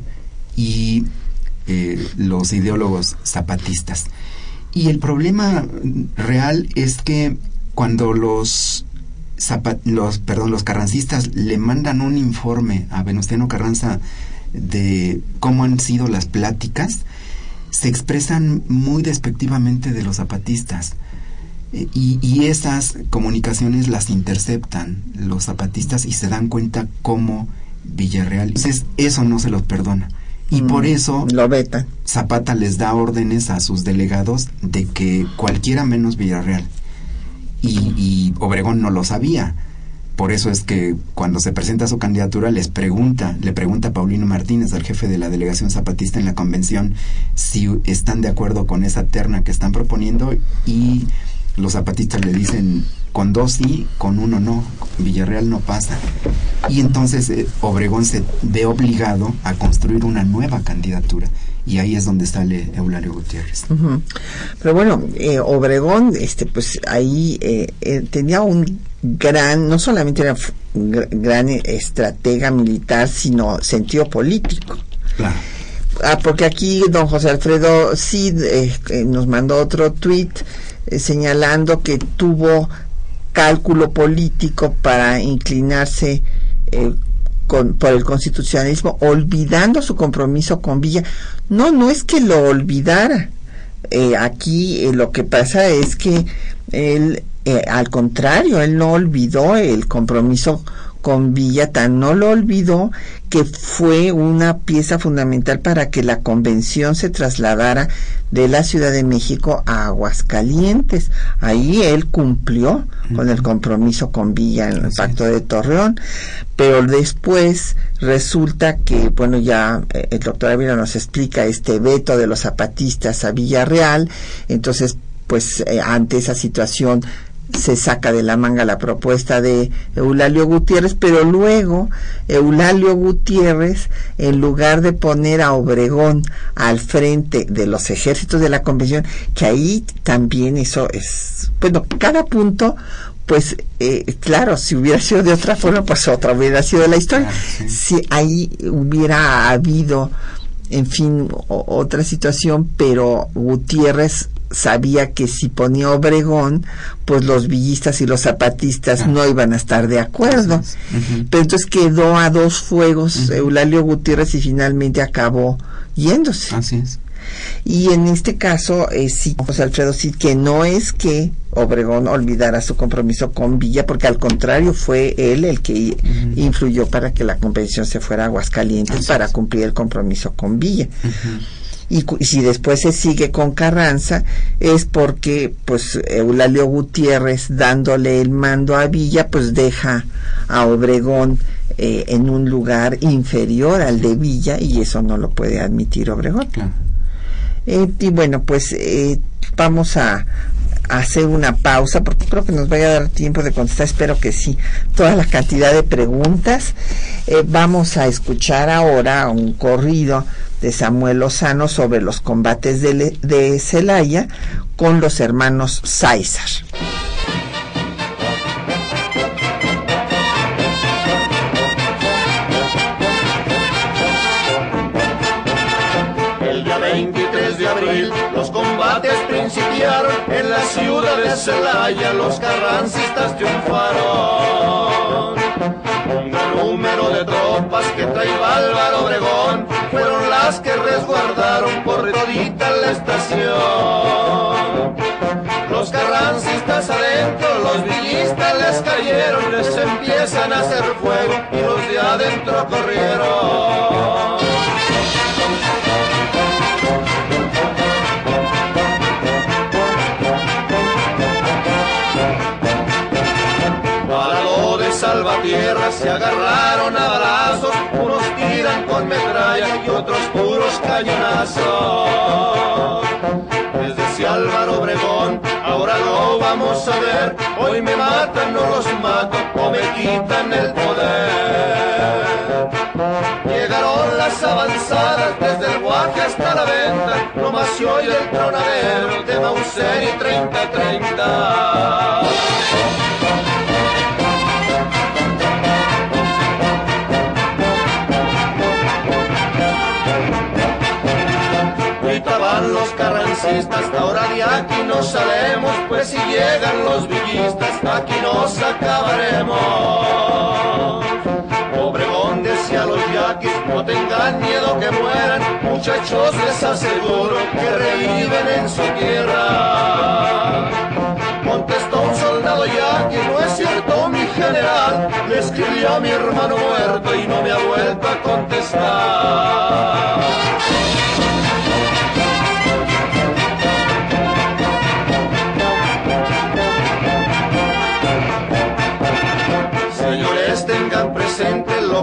y los ideólogos zapatistas. Y el problema real es que cuando los los perdón los carrancistas le mandan un informe a Venustiano Carranza de cómo han sido las pláticas se expresan muy despectivamente de los zapatistas Eh, y, y esas comunicaciones las interceptan los zapatistas y se dan cuenta cómo Villarreal entonces eso no se los perdona y por eso Lo. Zapata les da órdenes a sus delegados de que cualquiera menos Villarreal. Y, y Obregón no lo sabía. Por eso es que cuando se presenta su candidatura les pregunta, le pregunta a Paulino Martínez, al jefe de la delegación zapatista en la convención, si están de acuerdo con esa terna que están proponiendo y los zapatistas le dicen con dos sí, con uno no, Villarreal no pasa. Y entonces eh, Obregón se ve obligado a construir una nueva candidatura y ahí es donde sale Eulalio Gutiérrez. Pero bueno, eh, Obregón, este, pues ahí eh, eh, tenía un gran, no solamente era gran estratega militar, sino sentido político. Claro. Ah, porque aquí don José Alfredo Cid eh, eh, nos mandó otro tuit señalando que tuvo cálculo político para inclinarse eh, con, por el constitucionalismo, olvidando su compromiso con Villa. No, no es que lo olvidara. Eh, aquí eh, lo que pasa es que él, al contrario, él no olvidó el compromiso con Villa, tan no lo olvidó que fue una pieza fundamental para que la convención se trasladara de la Ciudad de México a Aguascalientes. Ahí él cumplió con el compromiso con Villa en el Así Pacto de Torreón, pero después resulta que, bueno, ya eh, el doctor Ávila nos explica este veto de los zapatistas a Villarreal, entonces, pues eh, ante esa situación se saca de la manga la propuesta de Eulalio Gutiérrez, pero luego Eulalio Gutiérrez, en lugar de poner a Obregón al frente de los ejércitos de la convención, que ahí también eso es, bueno, cada punto, pues eh, claro, si hubiera sido de otra forma, pues otra hubiera sido la historia. Claro, sí. Si ahí hubiera habido, en fin, o- otra situación, pero Gutiérrez sabía que si ponía Obregón, pues los villistas y los zapatistas Claro. no iban a estar de acuerdo. Pero entonces quedó a dos fuegos. Eulalio Gutiérrez y finalmente acabó yéndose. Así es. Y en este caso, eh, sí, José Alfredo sí, que no es que Obregón olvidara su compromiso con Villa, porque al contrario fue él el que influyó para que la convención se fuera a Aguascalientes para cumplir el compromiso con Villa. Y, si después se sigue con Carranza es porque pues Eulalio Gutiérrez dándole el mando a Villa pues deja a Obregón eh, en un lugar inferior al de Villa y eso no lo puede admitir Obregón. Eh, y bueno, pues eh, vamos a, hacer una pausa porque creo que nos vaya a dar tiempo de contestar, espero que sí, toda la cantidad de preguntas. vamos a escuchar ahora un corrido de Samuel Lozano sobre los combates de, de Celaya con los hermanos Sáizar. El día 23 de abril los combates principiaron en la ciudad de Celaya, los carrancistas triunfaron. Número de tropas que traía Álvaro Obregón fueron las que resguardaron por todita la estación. Los carrancistas adentro, los villistas les cayeron, les empiezan a hacer fuego y los de adentro corrieron. Salvatierra se agarraron a balazos, unos tiran con metralla y otros puros cañonazos. Les decía Álvaro Obregón, ahora lo vamos a ver, hoy me matan, no los mato o me quitan el poder. Llegaron las avanzadas desde el Guaje hasta la venta, nomás se oye el tronadero de Mauser y 30-30. Carrancistas, ahora de aquí no salemos, pues si llegan los villistas, aquí nos acabaremos. Obregón decía a los yaquis, no tengan miedo que mueran, muchachos les aseguro que reviven en su tierra. Contestó un soldado yaqui, no es cierto mi general, le escribió a mi hermano muerto y no me ha vuelto a contestar.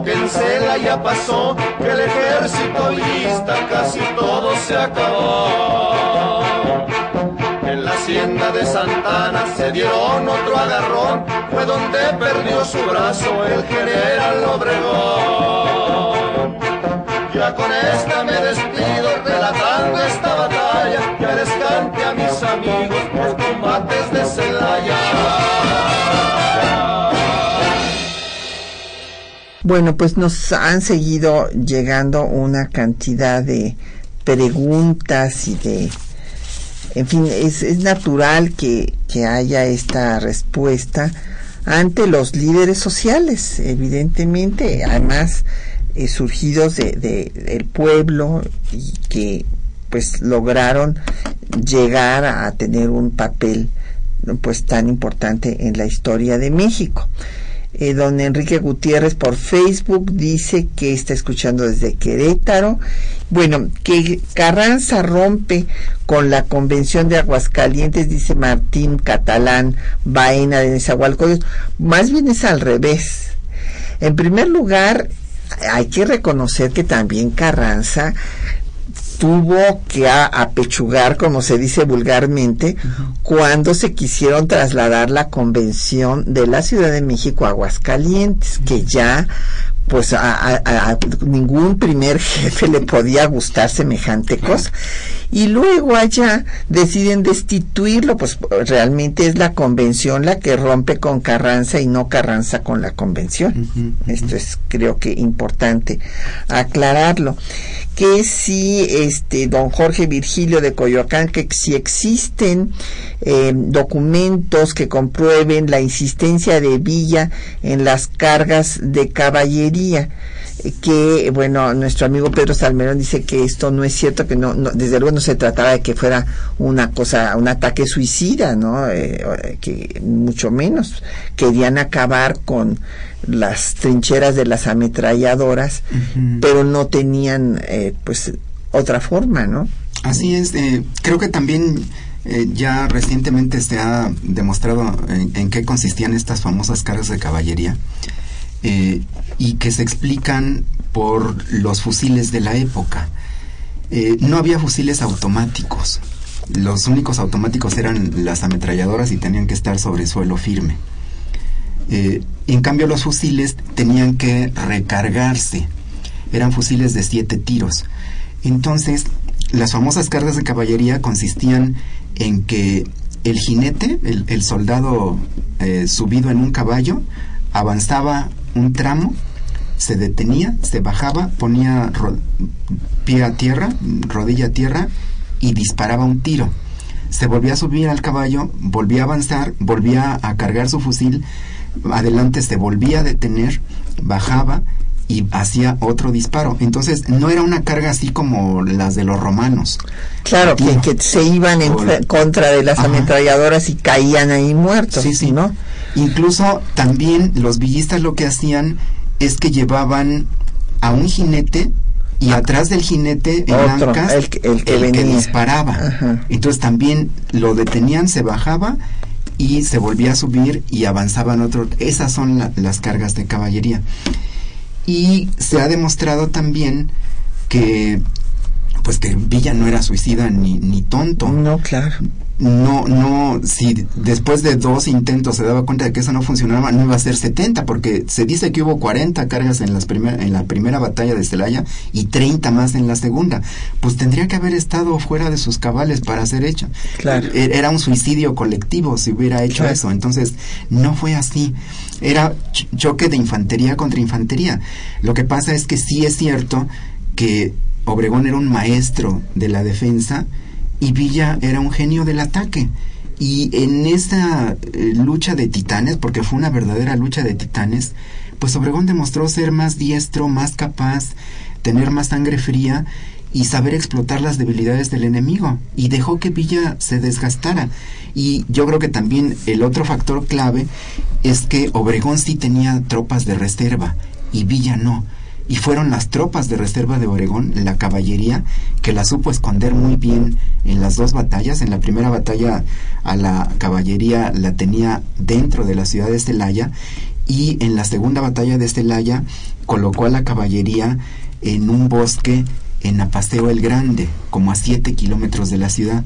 Que en Cela ya pasó, que el ejército vista casi todo se acabó. En la hacienda de Santana se dieron otro agarrón, fue donde perdió su brazo el general Obregón. Ya con esta me despido relatando esta batalla, que les cante a mis amigos los combates de Celaya. Bueno, pues nos han seguido llegando una cantidad de preguntas y de... En fin, es, natural que, que haya esta respuesta ante los líderes sociales, evidentemente, además eh, surgidos de, de, del pueblo y que pues lograron llegar a tener un papel pues tan importante en la historia de México. Eh, don Enrique Gutiérrez por Facebook dice que está escuchando desde Querétaro. Bueno, que Carranza rompe con la convención de Aguascalientes, dice Martín Catalán Baena de Nezahualcóyotl. Más bien es al revés. En primer lugar, hay que reconocer que también Carranza tuvo que apechugar, como se dice vulgarmente, cuando se quisieron trasladar la convención de la Ciudad de México a Aguascalientes, que ya pues a, ningún primer jefe le podía gustar semejante cosa. Y luego allá deciden destituirlo, pues realmente es la convención la que rompe con Carranza y no Carranza con la convención. Esto es creo que importante aclararlo. Que si este don Jorge Virgilio de Coyoacán, que si existen eh, documentos que comprueben la insistencia de Villa en las cargas de caballería que, bueno, nuestro amigo Pedro Salmerón dice que esto no es cierto, que no, desde luego no se trataba de que fuera una cosa, un ataque suicida, ¿no? Eh, que mucho menos. Querían acabar con las trincheras de las ametralladoras, pero no tenían, eh, pues, otra forma, ¿no? Así es, eh, creo que también eh, ya recientemente se ha demostrado en, qué consistían estas famosas cargas de caballería eh, y que se explican por los fusiles de la época. no había fusiles automáticos, los únicos automáticos eran las ametralladoras y tenían que estar sobre suelo firme. En cambio los fusiles tenían que recargarse, eran fusiles de siete tiros. Entonces, las famosas cargas de caballería consistían en que el jinete, el, soldado eh, subido en un caballo, avanzaba un tramo, se detenía, se bajaba, ponía pie a tierra, rodilla a tierra y disparaba un tiro. Se volvía a subir al caballo, volvía a avanzar, volvía a cargar su fusil, adelante se volvía a detener, bajaba y hacía otro disparo. Entonces no era una carga así como las de los romanos. Claro, que, se iban en contra de las ametralladoras y caían ahí muertos. Sí, sí, ¿no? Incluso también los villistas lo que hacían es que llevaban a un jinete y ah. atrás del jinete en el, que, disparaba. Entonces también lo detenían, se bajaba y se volvía a subir y avanzaban otro. Esas son las cargas de caballería. Y se ha demostrado también que pues que Villa no era suicida ni, ni tonto. No, claro. No, no, si después de dos intentos se daba cuenta de que eso no funcionaba, no iba a ser 70, porque se dice que hubo 40 cargas en, las en la primera batalla de Celaya y 30 más en la segunda. Pues tendría que haber estado fuera de sus cabales para ser hecho. Claro. E, era un suicidio colectivo si hubiera hecho eso. Entonces, no fue así. Era choque de infantería contra infantería. Lo que pasa es que sí es cierto que Obregón era un maestro de la defensa y Villa era un genio del ataque. Y en esa eh, lucha de titanes, porque fue una verdadera lucha de titanes, pues Obregón demostró ser más diestro, más capaz, tener más sangre fría y saber explotar las debilidades del enemigo. Y dejó que Villa se desgastara. Y yo creo que también el otro factor clave es que Obregón sí tenía tropas de reserva y Villa no y fueron las tropas de reserva de Oregón, la caballería, que la supo esconder muy bien en las dos batallas. En la primera batalla a la caballería la tenía dentro de la ciudad de Celaya y en la segunda batalla de Celaya colocó a la caballería en un bosque en Apaseo el Grande, como a siete kilómetros de la ciudad.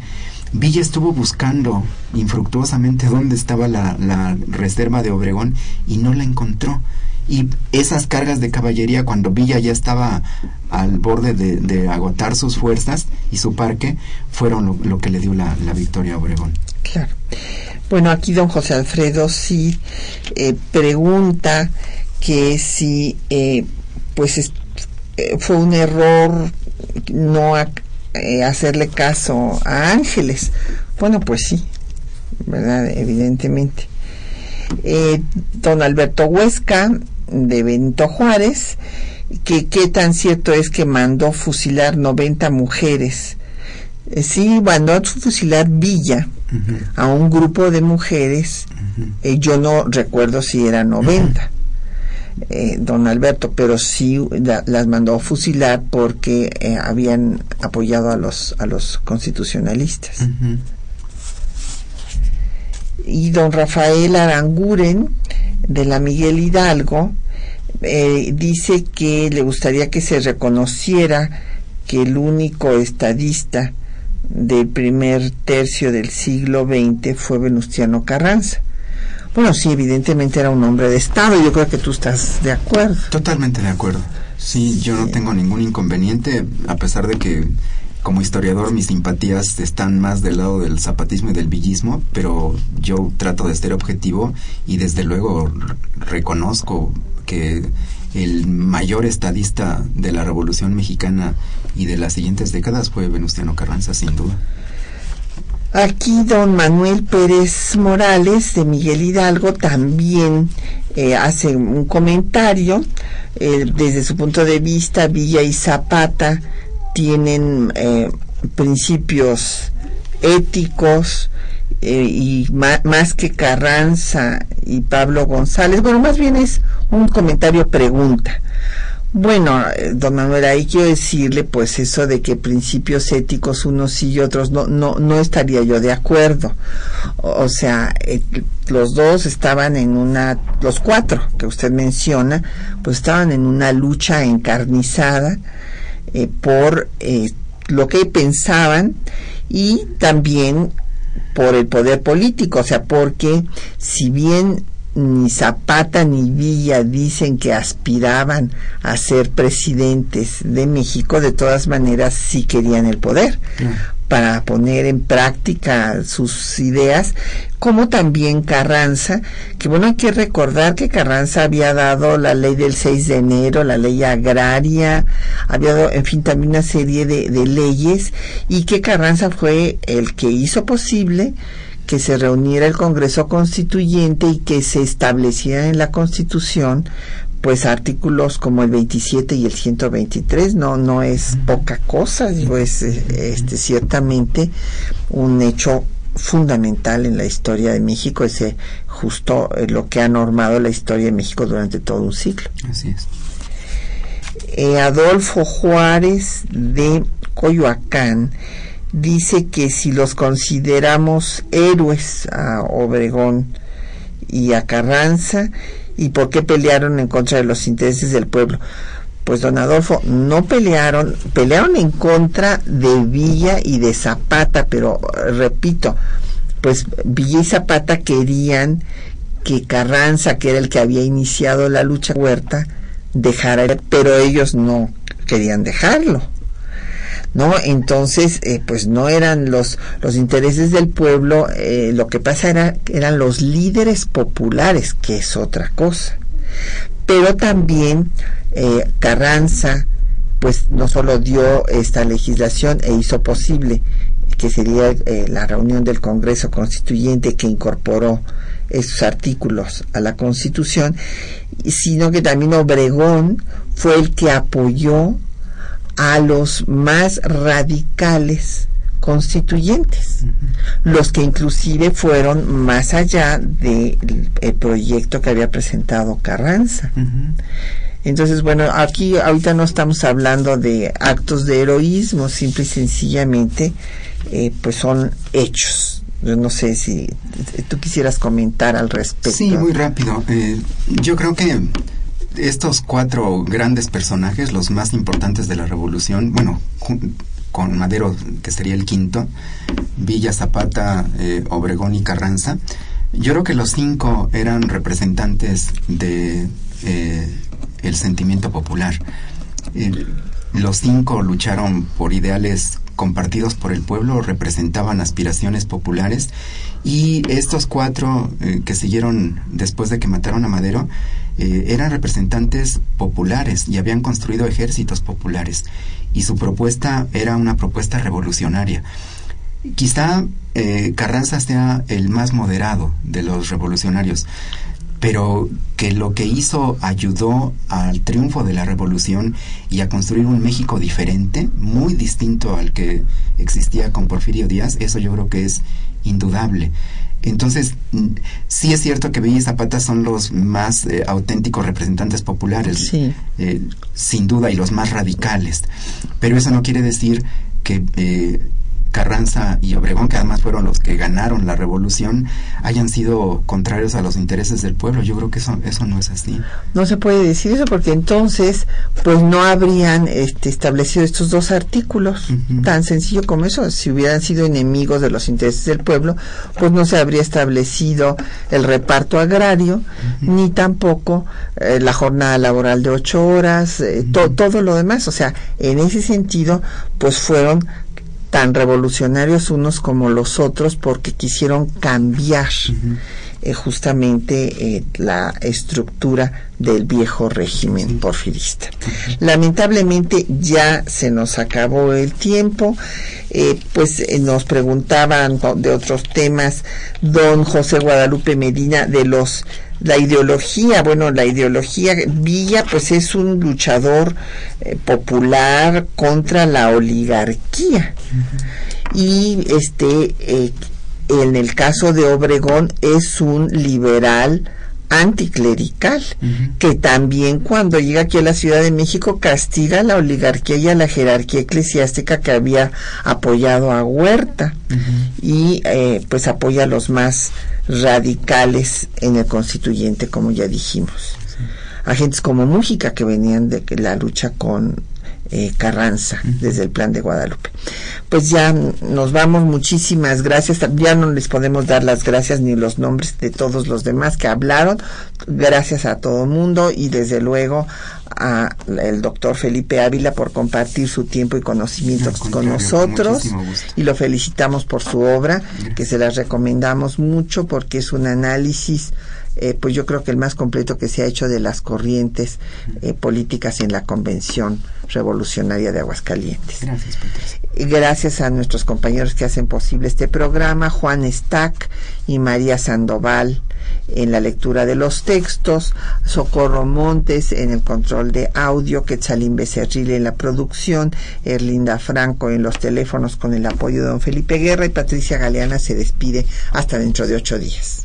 Villa estuvo buscando infructuosamente dónde estaba la, la reserva de Obregón y no la encontró y esas cargas de caballería cuando Villa ya estaba al borde de, agotar sus fuerzas y su parque fueron lo, que le dio la, victoria a Obregón. Claro. Bueno, aquí don José Alfredo sí eh, pregunta que si eh, pues eh, fue un error no hacerle caso a Ángeles. Bueno, pues sí, ¿verdad? Evidentemente. don Alberto Huesca de Benito Juárez, que qué tan cierto es que mandó fusilar 90 mujeres. Eh, sí, mandó fusilar Villa a un grupo de mujeres, eh, yo no recuerdo si era 90. Eh, don Alberto, pero sí las mandó fusilar porque habían apoyado a los a los constitucionalistas. Y don Rafael Aranguren de la Miguel Hidalgo eh, dice que le gustaría que se reconociera que el único estadista del primer tercio del siglo XX fue Venustiano Carranza. Bueno, sí, evidentemente era un hombre de Estado, yo creo que tú estás de acuerdo. Totalmente de acuerdo. Sí, yo no tengo ningún inconveniente, a pesar de que como historiador mis simpatías están más del lado del zapatismo y del villismo, pero yo trato de ser objetivo y desde luego reconozco el mayor estadista de la Revolución Mexicana y de las siguientes décadas fue Venustiano Carranza, sin duda. Aquí don Manuel Pérez Morales de Miguel Hidalgo también eh, hace un comentario eh, desde su punto de vista Villa y Zapata tienen eh, principios éticos y más que Carranza y Pablo González bueno más bien es un comentario pregunta bueno, eh, don Manuel, ahí quiero decirle, pues eso de que principios éticos unos sí y otros no, no, no estaría yo de acuerdo. O, sea, eh, los dos estaban en una, los cuatro que usted menciona, pues estaban en una lucha encarnizada eh, por lo que pensaban y también por el poder político, o sea, porque si bien ni Zapata ni Villa dicen que aspiraban a ser presidentes de México, de todas maneras sí querían el poder para poner en práctica sus ideas, como también Carranza, que bueno, hay que recordar que Carranza había dado la ley del 6 de enero, la ley agraria, había dado, en fin, también una serie de, de leyes, y que Carranza fue el que hizo posible que se reuniera el Congreso Constituyente y que se estableciera en la Constitución pues artículos como el 27 y el 123 no no es poca cosa digo es este ciertamente un hecho fundamental en la historia de México ese justo eh, lo que ha normado la historia de México durante todo un siglo. Así es. Eh, Adolfo Juárez de Coyoacán dice que si los consideramos héroes a Obregón y a Carranza, ¿y por qué pelearon en contra de los intereses del pueblo? Pues don Adolfo, no pelearon, pelearon en contra de Villa y de Zapata, pero repito, pues Villa y Zapata querían que Carranza, que era el que había iniciado la lucha huerta, dejara, pero ellos no querían dejarlo ¿no? Entonces, eh, pues no eran los, los intereses del pueblo, eh, lo que pasa era, eran los líderes populares, que es otra cosa. Pero también eh, Carranza, pues no solo dio esta legislación e hizo posible que sería la reunión del Congreso Constituyente que incorporó esos artículos a la Constitución, sino que también Obregón fue el que apoyó a los más radicales constituyentes, los que inclusive fueron más allá del proyecto que había presentado Carranza. Entonces, bueno, aquí ahorita no estamos hablando de actos de heroísmo, simple y sencillamente, eh, pues son hechos. Yo no sé si tú quisieras comentar al respecto. Sí, muy rápido. Eh, yo creo que estos cuatro grandes personajes, los más importantes de la revolución, bueno, con Madero, que sería el quinto, Villa, Zapata, eh, Obregón y Carranza, yo creo que los cinco eran representantes de eh, el sentimiento popular. los cinco lucharon por ideales compartidos por el pueblo, representaban aspiraciones populares y estos cuatro eh, que siguieron después de que mataron a Madero eh, eran representantes populares y habían construido ejércitos populares y su propuesta era una propuesta revolucionaria. Quizá eh, Carranza sea el más moderado de los revolucionarios, pero que lo que hizo ayudó al triunfo de la revolución y a construir un México diferente, muy distinto al que existía con Porfirio Díaz, eso yo creo que es indudable. Entonces, mm, sí es cierto que Villa y Zapata son los más eh, auténticos representantes populares, eh, sin duda, y los más radicales. Pero eso no quiere decir que eh, Carranza y Obregón, que además fueron los que ganaron la revolución, hayan sido contrarios a los intereses del pueblo. Yo creo que eso, eso no es así. No se puede decir eso porque entonces pues no habrían este, establecido estos dos artículos, tan sencillo como eso. Si hubieran sido enemigos de los intereses del pueblo, pues no se habría establecido el reparto agrario, ni tampoco eh, la jornada laboral de ocho horas, eh, todo lo demás. O sea, en ese sentido, pues fueron tan revolucionarios unos como los otros porque quisieron cambiar eh, justamente eh, la estructura del viejo régimen porfirista. Lamentablemente ya se nos acabó el tiempo, eh, pues nos preguntaban de otros temas don José Guadalupe Medina de los la ideología, bueno, la ideología Villa pues es un luchador popular contra la oligarquía. Y este en el caso de Obregón es un liberal anticlerical, que también cuando llega aquí a la Ciudad de México castiga a la oligarquía y a la jerarquía eclesiástica que había apoyado a Huerta. Y eh, pues apoya a los más radicales en el constituyente, como ya dijimos. Agentes como Mújica que venían de la lucha con eh, Carranza desde el plan de Guadalupe. Pues ya nos vamos, muchísimas gracias. Ya no les podemos dar las gracias ni los nombres de todos los demás que hablaron. Gracias a todo el mundo y desde luego a el doctor Felipe Ávila por compartir su tiempo y conocimiento con nosotros y lo felicitamos por su obra que se las recomendamos mucho porque es un análisis eh, pues yo creo que el más completo que se ha hecho de las corrientes eh, políticas en la Convención Revolucionaria de Aguascalientes. Gracias, Gracias a nuestros compañeros que hacen posible este programa, Juan Stack y María Sandoval en la lectura de los textos, Socorro Montes en el control de audio, Quetzalín Becerril en la producción, Erlinda Franco en los teléfonos con el apoyo de don Felipe Guerra y Patricia Galeana se despide hasta dentro de ocho días.